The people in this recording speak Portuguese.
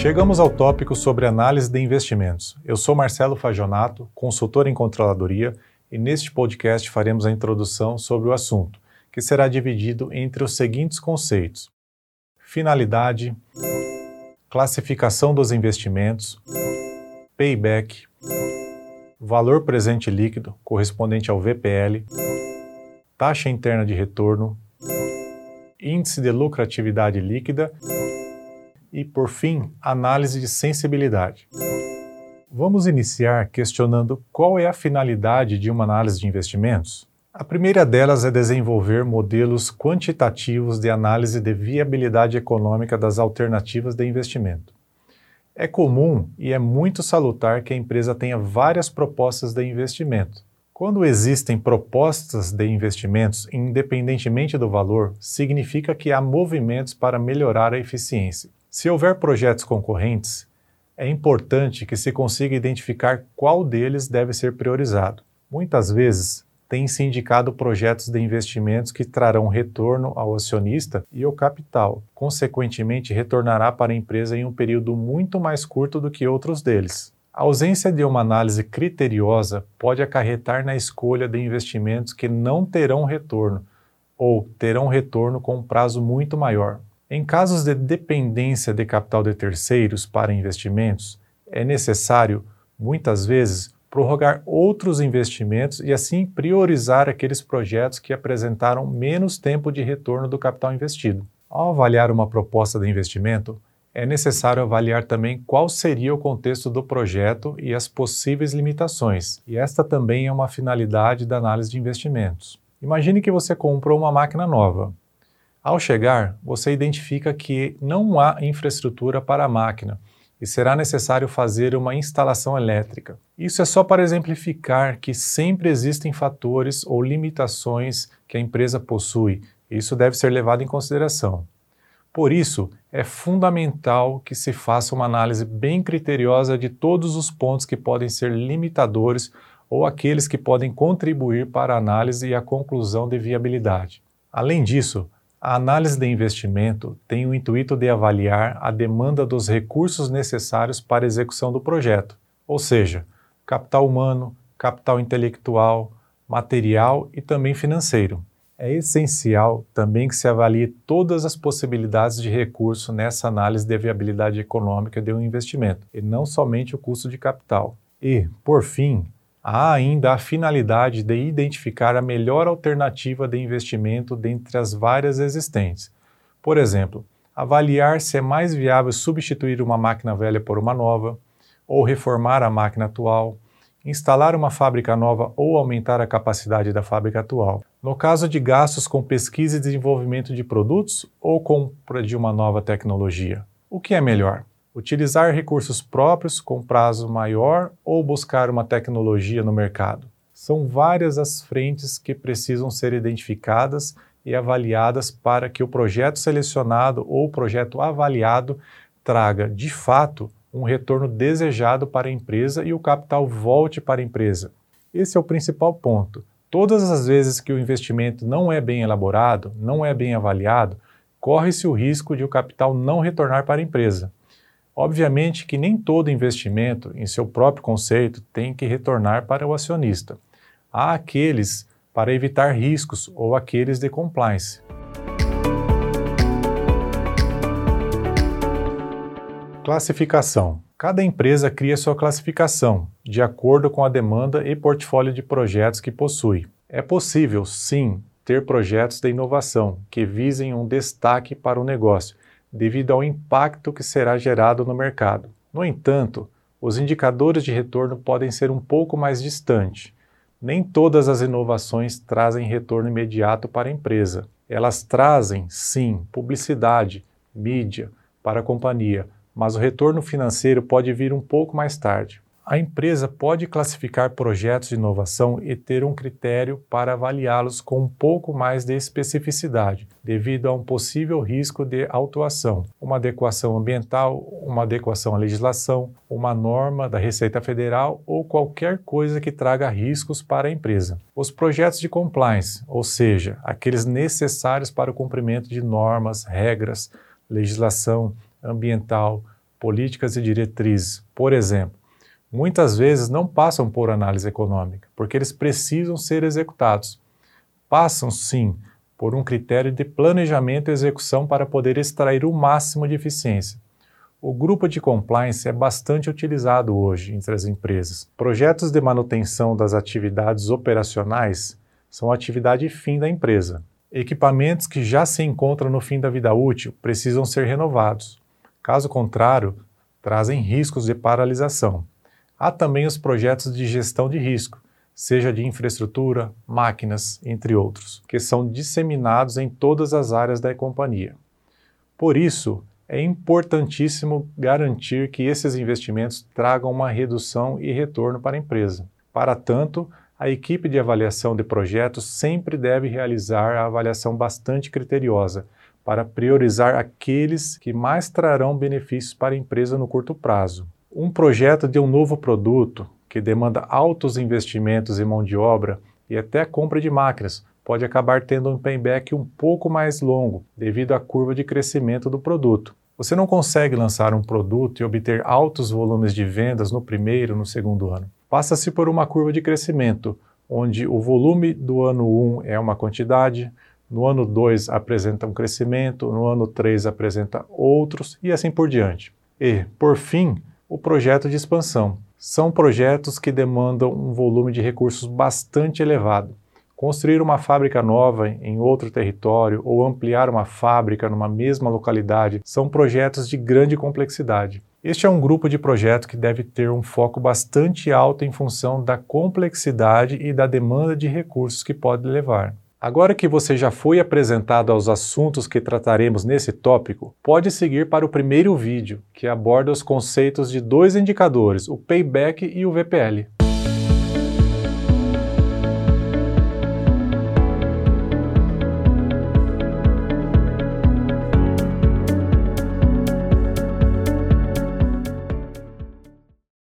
Chegamos ao tópico sobre análise de investimentos. Eu sou Marcelo Fajonato, consultor em controladoria, e neste podcast faremos a introdução sobre o assunto, que será dividido entre os seguintes conceitos: finalidade, classificação dos investimentos, payback, valor presente líquido correspondente ao VPL, taxa interna de retorno, índice de lucratividade líquida e, por fim, análise de sensibilidade. Vamos iniciar questionando qual é a finalidade de uma análise de investimentos? A primeira delas é desenvolver modelos quantitativos de análise de viabilidade econômica das alternativas de investimento. É comum e é muito salutar que a empresa tenha várias propostas de investimento. Quando existem propostas de investimentos, independentemente do valor, significa que há movimentos para melhorar a eficiência. Se houver projetos concorrentes, é importante que se consiga identificar qual deles deve ser priorizado. Muitas vezes, tem-se indicado projetos de investimentos que trarão retorno ao acionista e ao capital, consequentemente, retornará para a empresa em um período muito mais curto do que outros deles. A ausência de uma análise criteriosa pode acarretar na escolha de investimentos que não terão retorno ou terão retorno com um prazo muito maior. Em casos de dependência de capital de terceiros para investimentos, é necessário, muitas vezes, prorrogar outros investimentos e assim priorizar aqueles projetos que apresentaram menos tempo de retorno do capital investido. Ao avaliar uma proposta de investimento, é necessário avaliar também qual seria o contexto do projeto e as possíveis limitações, e esta também é uma finalidade da análise de investimentos. Imagine que você comprou uma máquina nova. Ao chegar, você identifica que não há infraestrutura para a máquina e será necessário fazer uma instalação elétrica. Isso é só para exemplificar que sempre existem fatores ou limitações que a empresa possui. Isso deve ser levado em consideração. Por isso, é fundamental que se faça uma análise bem criteriosa de todos os pontos que podem ser limitadores ou aqueles que podem contribuir para a análise e a conclusão de viabilidade. Além disso, a análise de investimento tem o intuito de avaliar a demanda dos recursos necessários para a execução do projeto, ou seja, capital humano, capital intelectual, material e também financeiro. É essencial também que se avalie todas as possibilidades de recurso nessa análise de viabilidade econômica de um investimento, e não somente o custo de capital. E, por fim, há ainda a finalidade de identificar a melhor alternativa de investimento dentre as várias existentes. Por exemplo, avaliar se é mais viável substituir uma máquina velha por uma nova, ou reformar a máquina atual, instalar uma fábrica nova ou aumentar a capacidade da fábrica atual. No caso de gastos com pesquisa e desenvolvimento de produtos ou compra de uma nova tecnologia, o que é melhor? Utilizar recursos próprios com prazo maior ou buscar uma tecnologia no mercado? São várias as frentes que precisam ser identificadas e avaliadas para que o projeto selecionado ou projeto avaliado traga, de fato, um retorno desejado para a empresa e o capital volte para a empresa. Esse é o principal ponto. Todas as vezes que o investimento não é bem elaborado, não é bem avaliado, corre-se o risco de o capital não retornar para a empresa. Obviamente que nem todo investimento, em seu próprio conceito, tem que retornar para o acionista. Há aqueles para evitar riscos ou aqueles de compliance. Classificação. Cada empresa cria sua classificação, de acordo com a demanda e portfólio de projetos que possui. É possível, sim, ter projetos de inovação que visem um destaque para o negócio devido ao impacto que será gerado no mercado. No entanto, os indicadores de retorno podem ser um pouco mais distantes. Nem todas as inovações trazem retorno imediato para a empresa. Elas trazem, sim, publicidade, mídia para a companhia, mas o retorno financeiro pode vir um pouco mais tarde. A empresa pode classificar projetos de inovação e ter um critério para avaliá-los com um pouco mais de especificidade, devido a um possível risco de autuação, uma adequação ambiental, uma adequação à legislação, uma norma da Receita Federal ou qualquer coisa que traga riscos para a empresa. Os projetos de compliance, ou seja, aqueles necessários para o cumprimento de normas, regras, legislação ambiental, políticas e diretrizes, por exemplo, muitas vezes não passam por análise econômica, porque eles precisam ser executados. Passam, sim, por um critério de planejamento e execução para poder extrair o máximo de eficiência. O grupo de compliance é bastante utilizado hoje entre as empresas. Projetos de manutenção das atividades operacionais são atividade fim da empresa. Equipamentos que já se encontram no fim da vida útil precisam ser renovados. Caso contrário, trazem riscos de paralisação. Há também os projetos de gestão de risco, seja de infraestrutura, máquinas, entre outros, que são disseminados em todas as áreas da companhia. Por isso, é importantíssimo garantir que esses investimentos tragam uma redução e retorno para a empresa. Para tanto, a equipe de avaliação de projetos sempre deve realizar a avaliação bastante criteriosa para priorizar aqueles que mais trarão benefícios para a empresa no curto prazo. Um projeto de um novo produto que demanda altos investimentos em mão de obra e até compra de máquinas pode acabar tendo um payback um pouco mais longo devido à curva de crescimento do produto. Você não consegue lançar um produto e obter altos volumes de vendas no primeiro no segundo ano. Passa-se por uma curva de crescimento, onde o volume do ano 1 é uma quantidade, no ano 2 apresenta um crescimento, no ano 3 apresenta outros e assim por diante. E, por fim, o projeto de expansão. São projetos que demandam um volume de recursos bastante elevado. Construir uma fábrica nova em outro território ou ampliar uma fábrica numa mesma localidade são projetos de grande complexidade. Este é um grupo de projetos que deve ter um foco bastante alto em função da complexidade e da demanda de recursos que pode levar. Agora que você já foi apresentado aos assuntos que trataremos nesse tópico, pode seguir para o primeiro vídeo, que aborda os conceitos de dois indicadores, o Payback e o VPL.